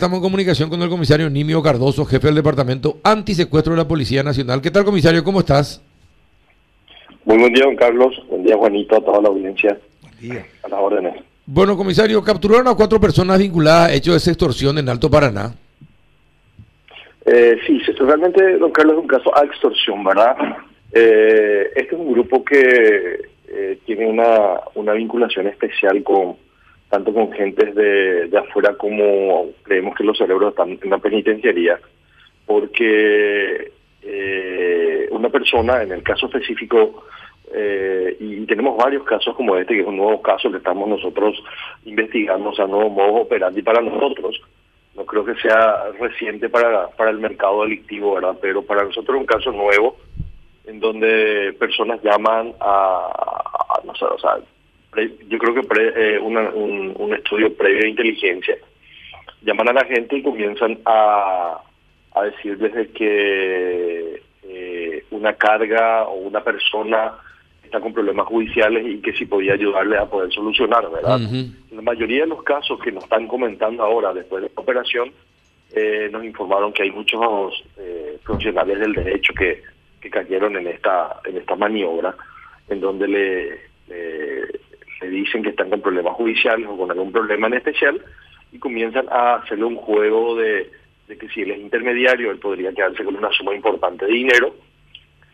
Estamos en comunicación con el comisario Nimio Cardoso, jefe del Departamento Antisecuestro de la Policía Nacional. ¿Qué tal, comisario? ¿Cómo estás? Muy buen día, don Carlos. Buen día, Juanito, a toda la audiencia. Buen día. A las órdenes. Bueno, comisario, capturaron a cuatro personas vinculadas a hechos de extorsión en Alto Paraná. Eh, sí, realmente, don Carlos, es un caso a extorsión, ¿verdad? Eh, este es un grupo que eh, tiene una, una vinculación especial con tanto con gentes de, de afuera como creemos que los cerebros están en la penitenciaría, porque eh, una persona, en el caso específico, eh, y tenemos varios casos como este, que es un nuevo caso que estamos nosotros investigando, o sea, nuevo modo operandi para nosotros. No creo que sea reciente para, para el mercado delictivo, ¿verdad? Pero para nosotros es un caso nuevo en donde personas llaman a, no sé, yo creo que eh, un, estudio previo de inteligencia, llaman a la gente y comienzan a, a decir desde que eh, una carga o una persona está con problemas judiciales y que si podía ayudarle a poder solucionar, ¿verdad? La mayoría de los casos que nos están comentando ahora después de la operación, eh, nos informaron que hay muchos profesionales del derecho que, que cayeron en esta en esta maniobra, en donde le le dicen que están con problemas judiciales o con algún problema en especial y comienzan a hacerle un juego de, que si él es intermediario, él podría quedarse con una suma importante de dinero.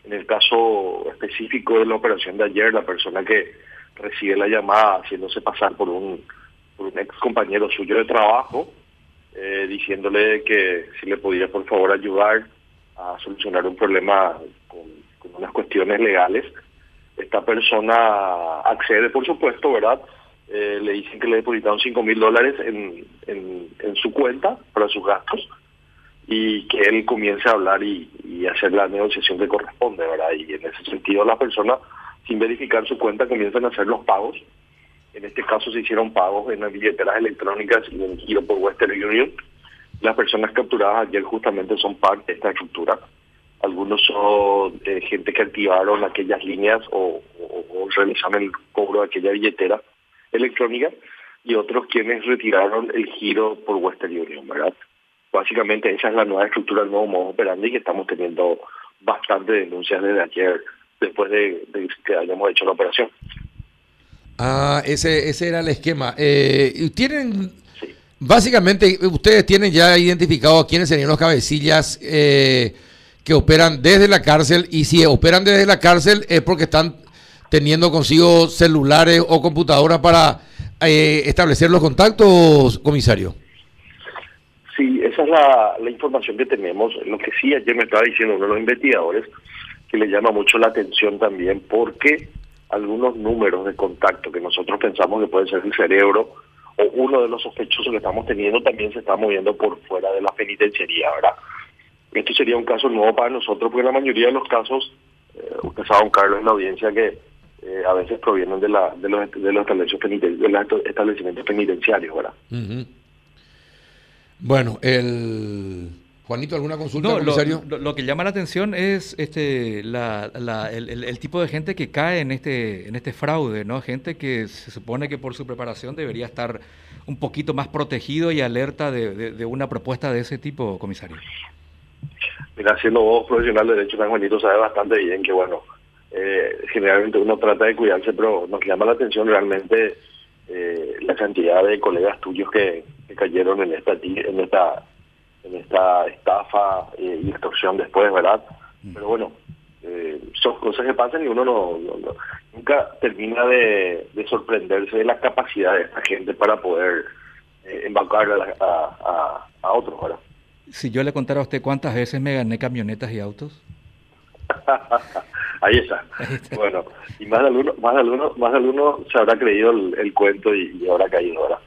En el caso específico de la operación de ayer, la persona que recibe la llamada haciéndose pasar por un, ex compañero suyo de trabajo, eh, diciéndole que si le podía por favor ayudar a solucionar un problema con unas cuestiones legales esta persona accede, por supuesto, ¿verdad? Eh, le dicen que le depositaron 5 mil dólares en, en, su cuenta para sus gastos y que él comience a hablar y, hacer la negociación que corresponde, ¿verdad? Y en ese sentido las personas, sin verificar su cuenta, comienzan a hacer los pagos. En este caso se hicieron pagos en las billeteras electrónicas y en giro por Western Union. Las personas capturadas ayer justamente son parte de esta estructura algunos son eh, gente que activaron aquellas líneas o, realizaron el cobro de aquella billetera electrónica y otros quienes retiraron el giro por Western Union, ¿verdad? Básicamente esa es la nueva estructura, el nuevo modo operandi que estamos teniendo bastante denuncias desde ayer, después de, que hayamos hecho la operación. Ah, ese, ese era el esquema. Eh, ¿Tienen, básicamente, ustedes tienen ya identificado a quiénes serían los cabecillas eh, que operan desde la cárcel y si operan desde la cárcel es porque están teniendo consigo celulares o computadoras para eh, establecer los contactos, comisario. Sí, esa es la, información que tenemos. Lo que sí ayer me estaba diciendo uno de los investigadores que le llama mucho la atención también porque algunos números de contacto que nosotros pensamos que puede ser el cerebro o uno de los sospechosos que estamos teniendo también se está moviendo por fuera de la penitenciaría, ¿verdad? Esto sería un caso nuevo para nosotros, porque la mayoría de los casos, eh, usted sabe, don Carlos, en la audiencia que eh, a veces provienen de, la, de, los, de, los establecimientos penitenciarios, ¿verdad? Bueno, el... Juanito, ¿alguna consulta, no, comisario? Lo, que llama la atención es este la, el, el, tipo de gente que cae en este en este fraude, ¿no? Gente que se supone que por su preparación debería estar un poquito más protegido y alerta de, de una propuesta de ese tipo, comisario. Mira, siendo vos profesional de derecho, San Juanito sabe bastante bien que, bueno, eh, generalmente uno trata de cuidarse, pero nos llama la atención realmente eh, la cantidad de colegas tuyos que, cayeron en esta en esta en esta estafa eh, y extorsión después, ¿verdad? Mm. Pero bueno, son cosas que pasan y uno no, nunca termina de, sorprenderse de la capacidad de esta gente para poder embarcar a, a, a otros, ¿verdad? Si yo le contara a usted cuántas veces me gané camionetas y autos. Ahí está. Bueno, y más de alguno, más de alguno, más de alguno se habrá creído el, cuento y, habrá caído ahora.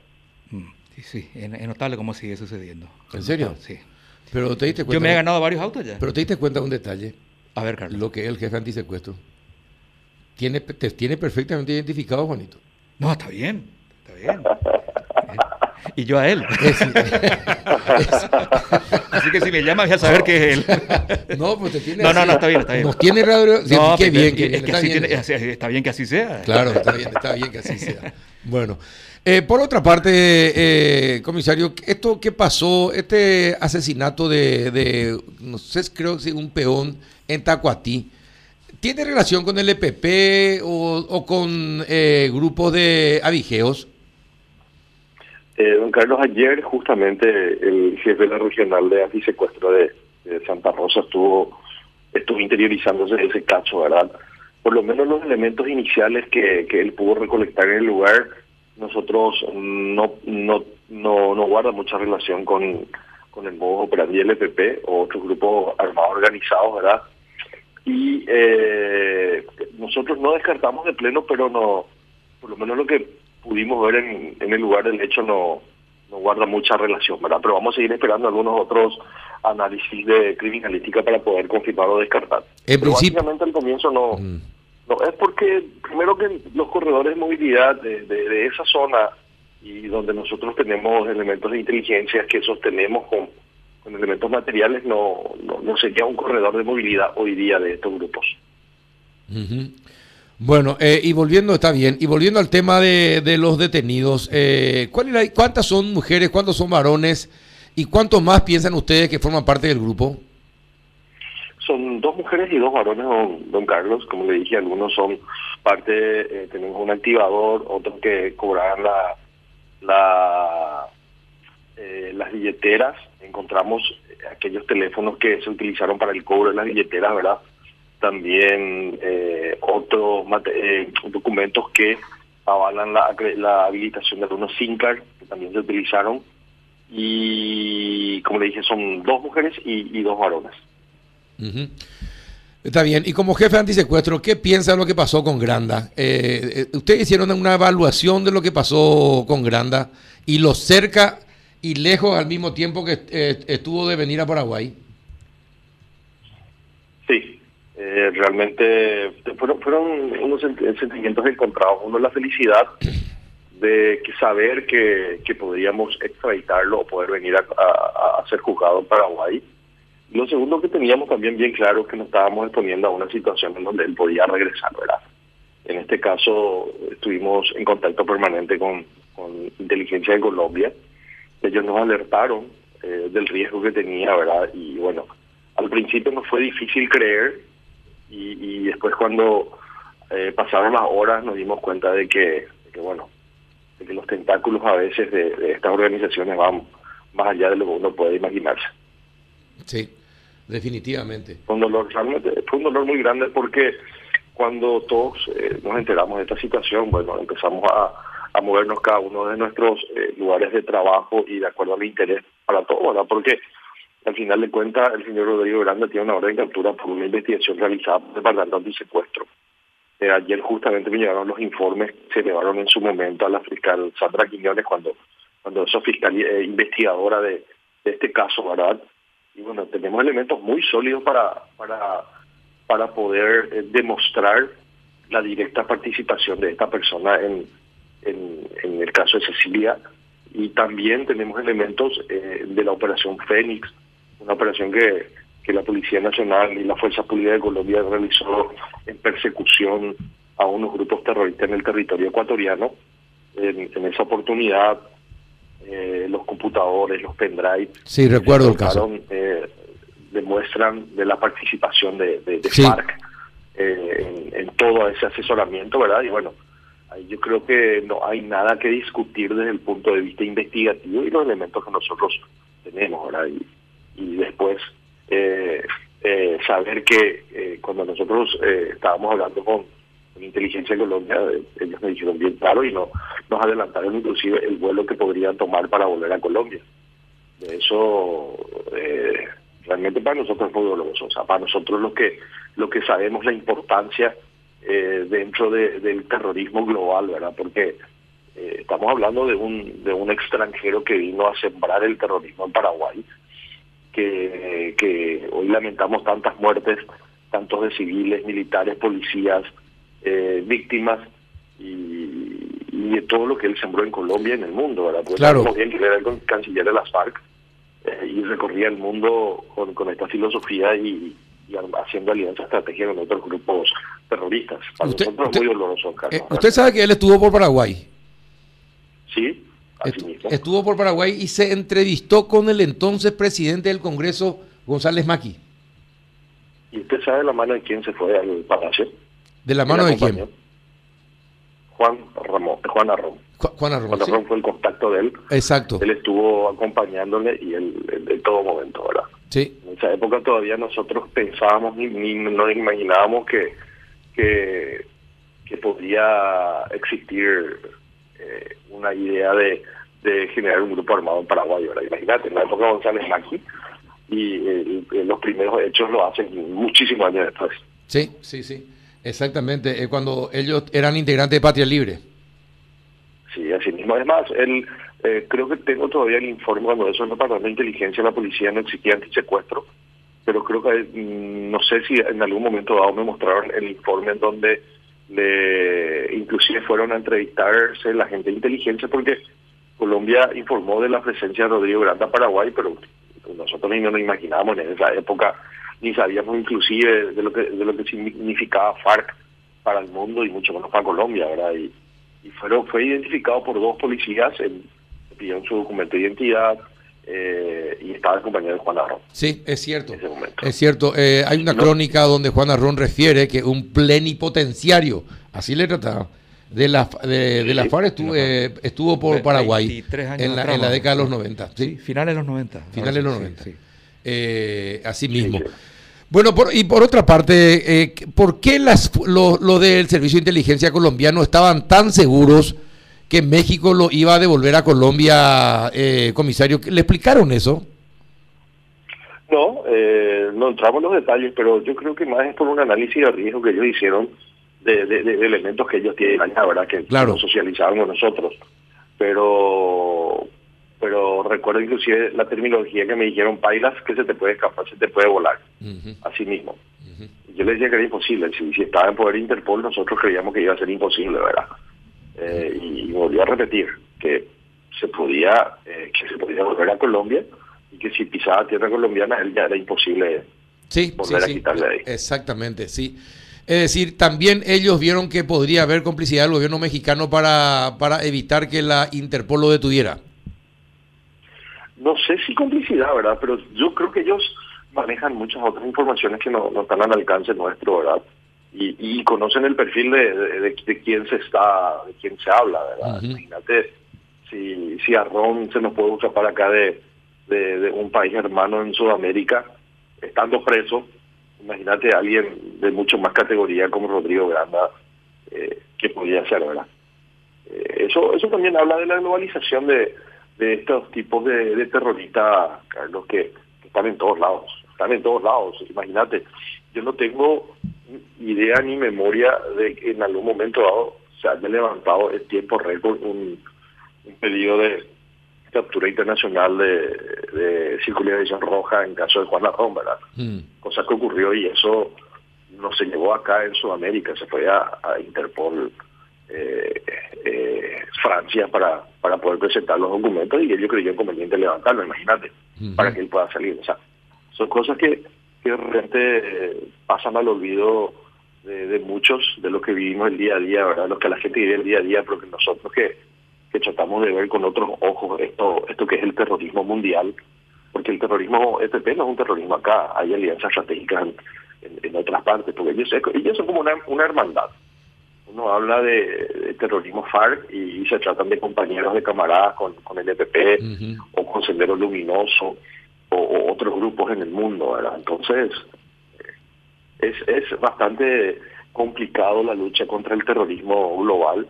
Mm, sí, sí, es notable cómo sigue sucediendo. ¿En serio? Sí. Pero te diste cuenta. Yo me he ganado varios autos ya. Pero te diste cuenta de un detalle. A ver, Carlos. Lo que es el jefe antisecuestro. Tiene, te tiene perfectamente identificado, Juanito. No, está bien. Está bien. y yo a él. Así que si me llamas, ya saber que es él. no, pues te tiene. No, no, no, está bien, está bien. Nos tiene radio. No, qué bien, que, está, bien. está bien que así sea. Claro, está bien, está bien que así sea. Bueno. Eh, por otra parte, eh, comisario, ¿esto qué pasó? Este asesinato de, no sé, creo que un peón en Tacuatí, ¿tiene relación con el EPP o, con eh, grupos de avigeos? Don Carlos, ayer justamente el jefe de la regional de antisecuestro de, de Santa Rosa estuvo, estuvo interiorizándose ese caso, ¿verdad? Por lo menos los elementos iniciales que, que él pudo recolectar en el lugar nosotros no, no, no, no guarda mucha relación con, con el modo operandi del EPP o otros grupos armados organizados, ¿verdad? Y eh, nosotros no descartamos de pleno, pero no, por lo menos lo que pudimos ver en, en el lugar del hecho no, no guarda mucha relación, ¿verdad? Pero vamos a seguir esperando algunos otros análisis de criminalística para poder confirmar o descartar. En principio, básicamente al comienzo no... Mm. No, es porque primero que los corredores de movilidad de, de, esa zona y donde nosotros tenemos elementos de inteligencia que sostenemos con, con elementos materiales, no, no, sería un corredor de movilidad hoy día de estos grupos. Bueno, eh, y volviendo, está bien, y volviendo al tema de, de los detenidos, eh, ¿cuál ¿cuántas son mujeres, cuántos son varones y cuántos más piensan ustedes que forman parte del grupo? son dos mujeres y dos varones, don, Carlos. Como le dije, algunos son parte, eh, tenemos un activador, otros que cobraban la, la eh, las billeteras. Encontramos aquellos teléfonos que se utilizaron para el cobro de las billeteras, ¿verdad? También eh, otros documentos que avalan la, la habilitación de algunos SIM que también se utilizaron. Y como le dije, son dos mujeres y dos varones. Está bien. Y como jefe de antisecuestro, ¿qué piensa de lo que pasó con Granda? Eh, eh, ustedes hicieron una evaluación de lo que pasó con Granda y lo cerca y lejos al mismo tiempo que eh, estuvo de venir a Paraguay. Sí, realmente fueron, fueron unos sentimientos encontrados. Uno, la felicidad de que saber que, que podríamos extraditarlo o poder venir a, a, ser juzgado en Paraguay lo segundo que teníamos también bien claro que nos estábamos exponiendo a una situación en donde él podía regresar, ¿verdad? En este caso estuvimos en contacto permanente con, inteligencia de Colombia. Ellos nos alertaron eh, del riesgo que tenía, ¿verdad? Y bueno, al principio nos fue difícil creer y, después cuando eh, pasaron las horas nos dimos cuenta de que, bueno, de que los tentáculos a veces de, de estas organizaciones van más allá de lo que uno puede imaginarse. Sí, definitivamente. Fue un dolor, realmente, fue un dolor muy grande porque cuando todos eh, nos enteramos de esta situación, bueno, empezamos a, a movernos cada uno de nuestros eh, lugares de trabajo y de acuerdo al interés para todos, ¿verdad? Porque al final de cuentas el señor Rodrigo Grande tiene una orden de captura por una investigación realizada por el Departamento Antisecuestro. Eh, ayer justamente me llegaron los informes se llevaron en su momento a la fiscal Sandra Quiñones cuando cuando esa fiscal eh, investigadora de, de este caso, ¿verdad? y bueno, tenemos elementos muy sólidos para, para, para poder eh, demostrar la directa participación de esta persona en, en, el caso de Cecilia y también tenemos elementos eh, de la operación Fénix, una operación que, que la Policía Nacional y la Fuerza Pública de Colombia realizó en persecución a unos grupos terroristas en el territorio ecuatoriano. En, en esa oportunidad eh, los computadores, los pendrive. Sí, recuerdo el caso. Eh, demuestran de la participación de, de, FARC eh, en, todo ese asesoramiento, ¿verdad? Y bueno, yo creo que no hay nada que discutir desde el punto de vista investigativo y los elementos que nosotros tenemos, ¿verdad? Y, y después saber que cuando nosotros estábamos hablando con inteligencia de Colombia, ellos me dijeron bien claro y no nos adelantaron inclusive el vuelo que podrían tomar para volver a Colombia. De eso eh, realmente para nosotros muy doloroso, o sea, para nosotros lo que lo que sabemos la importancia eh, dentro del terrorismo global, ¿verdad? Porque eh, estamos hablando de un de un extranjero que vino a sembrar el terrorismo en Paraguay, que, que hoy lamentamos tantas muertes, tantos de civiles, militares, policías, eh, víctimas y, de todo lo que él sembró en Colombia y en el mundo, ¿verdad? Porque claro. bien que era el canciller de las FARC eh, y recorría el mundo con, con esta filosofía y, haciendo alianza estratégica con otros grupos terroristas. Para usted, nosotros es muy doloroso, eh, usted sabe que él estuvo por Paraguay. Sí, Estuvo por Paraguay y se entrevistó con el entonces presidente del Congreso, González Maki. ¿Y usted sabe la mano de quién se fue al palacio? ¿De la mano de quién? Juan Ramón, Juan Arrón. Juan Arrón, Juan Arrón fue el contacto de él. Exacto. Él estuvo acompañándole y él, en todo momento, ¿verdad? Sí. En esa época todavía nosotros pensábamos ni, ni nos imaginábamos que, que, que podía existir una idea de, de generar un grupo armado en Paraguay, ¿verdad? Imagínate, en la época de González Maki y eh, los primeros hechos lo hacen muchísimos años después. Sí, sí, sí. Exactamente, es cuando ellos eran integrantes de Patria Libre. Sí, así mismo. Además, él, eh, creo que tengo todavía el informe cuando eso en el Departamento de Inteligencia la policía no existía antisecuestro, pero creo que mm, no sé si en algún momento dado me mostraron el informe en donde le inclusive fueron a entrevistarse la gente de inteligencia porque Colombia informó de la presencia de Rodrigo Granda Paraguay, pero nosotros ni nos imaginábamos en esa época ni sabíamos inclusive de lo que de lo que significaba FARC para el mundo y mucho menos para Colombia, ¿verdad? Y, fueron, fue identificado por dos policías, en, pidieron su documento de identidad eh, y estaba acompañado de Juan Arrón. Sí, es cierto. Es cierto. Eh, hay una crónica donde Juan Arrón refiere que un plenipotenciario, así le trataba, de la, de, de la FARC estuvo, eh, estuvo por Paraguay en la, en la, década de los 90. ¿sí? finales de los 90. Finales de los 90. Eh, así mismo. Bueno, por, y por otra parte, eh, ¿por qué las, lo, del Servicio de Inteligencia colombiano estaban tan seguros que México lo iba a devolver a Colombia, eh, comisario? ¿Le explicaron eso? No, eh, no entramos en los detalles, pero yo creo que más es por un análisis de riesgo que ellos hicieron de, elementos que ellos tienen allá, ¿verdad? Que claro. socializamos nosotros. Pero pero recuerdo inclusive la terminología que me dijeron, bailas que se te puede escapar, se te puede volar, así mismo. Yo les decía que era imposible, si, estaba en poder Interpol nosotros creíamos que iba a ser imposible, ¿verdad? Eh, y, volví a repetir que se podía eh, que se podía volver a Colombia y que si pisaba tierra colombiana él ya era imposible volver a quitarle ahí. Exactamente, sí. Es decir, también ellos vieron que podría haber complicidad del gobierno mexicano para, para evitar que la Interpol lo detuviera no sé si complicidad, ¿verdad? Pero yo creo que ellos manejan muchas otras informaciones que no, están al alcance nuestro, ¿verdad? Y, y conocen el perfil de, de, quién se está, de quién se habla, ¿verdad? Imagínate si, si a Ron se nos puede escapar acá de, de, un país hermano en Sudamérica, estando preso, imagínate a alguien de mucho más categoría como Rodrigo Granda, eh, que podría ser, ¿verdad? Eh, eso, eso también habla de la globalización de, de estos tipos de, terroristas, Carlos, que, están en todos lados, están en todos lados. Imagínate, yo no tengo idea ni memoria de que en algún momento dado se haya levantado el tiempo récord un, pedido de captura internacional de, de circulación roja en caso de Juan Larrón, ¿verdad? Mm. Cosa que ocurrió y eso no se llevó acá en Sudamérica, se fue a, a Interpol eh, eh, Francia para, para poder presentar los documentos y ellos creyeron conveniente levantarlo, imagínate, para que él pueda salir. O sea, son cosas que, que de repente eh, pasan al olvido de, muchos de lo que vivimos el día a día, ¿verdad? Lo que la gente vive el día a día, pero que nosotros que, que tratamos de ver con otros ojos esto, esto que es el terrorismo mundial, porque el terrorismo EPP no es un terrorismo acá, hay alianzas estratégicas en, otras partes, porque ellos, ellos son como una, una hermandad uno habla de, terrorismo FARC y, se tratan de compañeros de camaradas con, con el EPP o con Sendero Luminoso o, otros grupos en el mundo, ¿verdad? Entonces, es, es bastante complicado la lucha contra el terrorismo global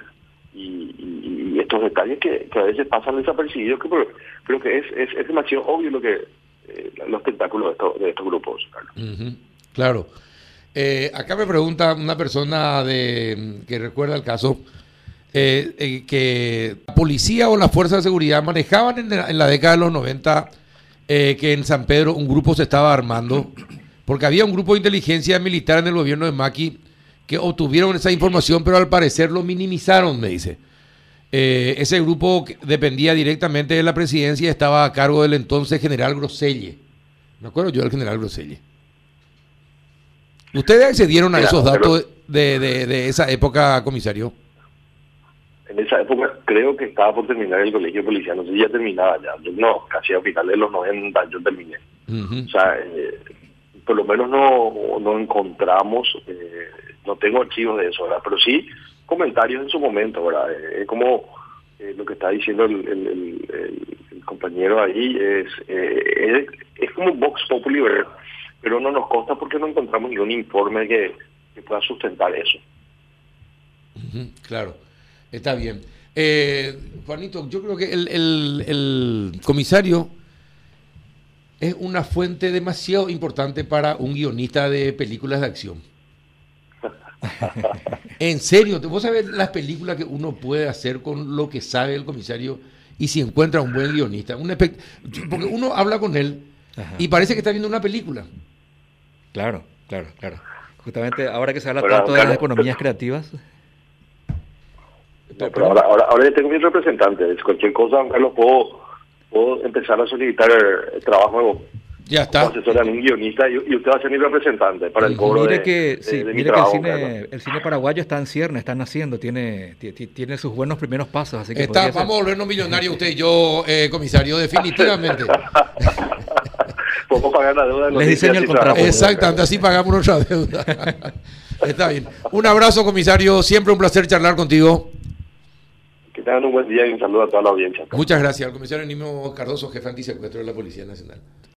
y, estos detalles que, a veces pasan desapercibidos, que creo que es, es, demasiado obvio lo que eh, los tentáculos de, estos, de estos grupos, Claro. Eh, acá me pregunta una persona de, que recuerda el caso, eh, eh, que la policía o las fuerzas de seguridad manejaban en la, década de los 90 que en San Pedro un grupo se estaba armando, porque había un grupo de inteligencia militar en el gobierno de Maki que obtuvieron esa información, pero al parecer lo minimizaron, me dice. ese grupo dependía directamente de la presidencia estaba a cargo del entonces general Groselle. Me acuerdo yo del general Groselle. ¿Ustedes accedieron a esos datos de, de, esa época, comisario? En esa época creo que estaba por terminar el colegio policial, no sé si ya terminaba ya, yo no, casi a finales de los 90 yo terminé. O sea, eh, por lo menos no, no encontramos, eh, no tengo archivos de eso, ¿verdad? Pero sí comentarios en su momento, ¿verdad? Eh, es como lo que está diciendo el, compañero ahí, es, es, es, como Vox Populi, ¿verdad? Pero no nos consta porque no encontramos ningún informe que, que pueda sustentar eso. Claro. Está bien. Eh, Juanito, yo creo que el, el, comisario es una fuente demasiado importante para un guionista de películas de acción. en serio, vos sabés las películas que uno puede hacer con lo que sabe el comisario y si encuentra un buen guionista. Un porque uno habla con él y parece que está viendo una película. Claro, claro, claro. Justamente ahora que se habla tanto de las economías creativas pero ahora, ahora, ahora ya tengo mis representantes. Cualquier cosa, Carlos, puedo, puedo empezar a solicitar el, trabajo nuevo. Ya está. Asesor a un guionista y, usted va a ser mi representante para el cobro mire de, que, sí, mire que el cine, el cine, paraguayo está en cierne, está naciendo, tiene, tiene sus buenos primeros pasos. Así que está, vamos a volvernos millonarios usted y yo, eh, comisario, definitivamente. Podemos pagar la deuda. Les diseño el contrato. Exactamente, así pagamos nuestra deuda. está bien. Un abrazo, comisario. Siempre un placer charlar contigo. Tengan un buen día y un saludo a toda la audiencia. Muchas gracias al comisario Nimo Cardoso, jefe antisecuestro de la Policía Nacional.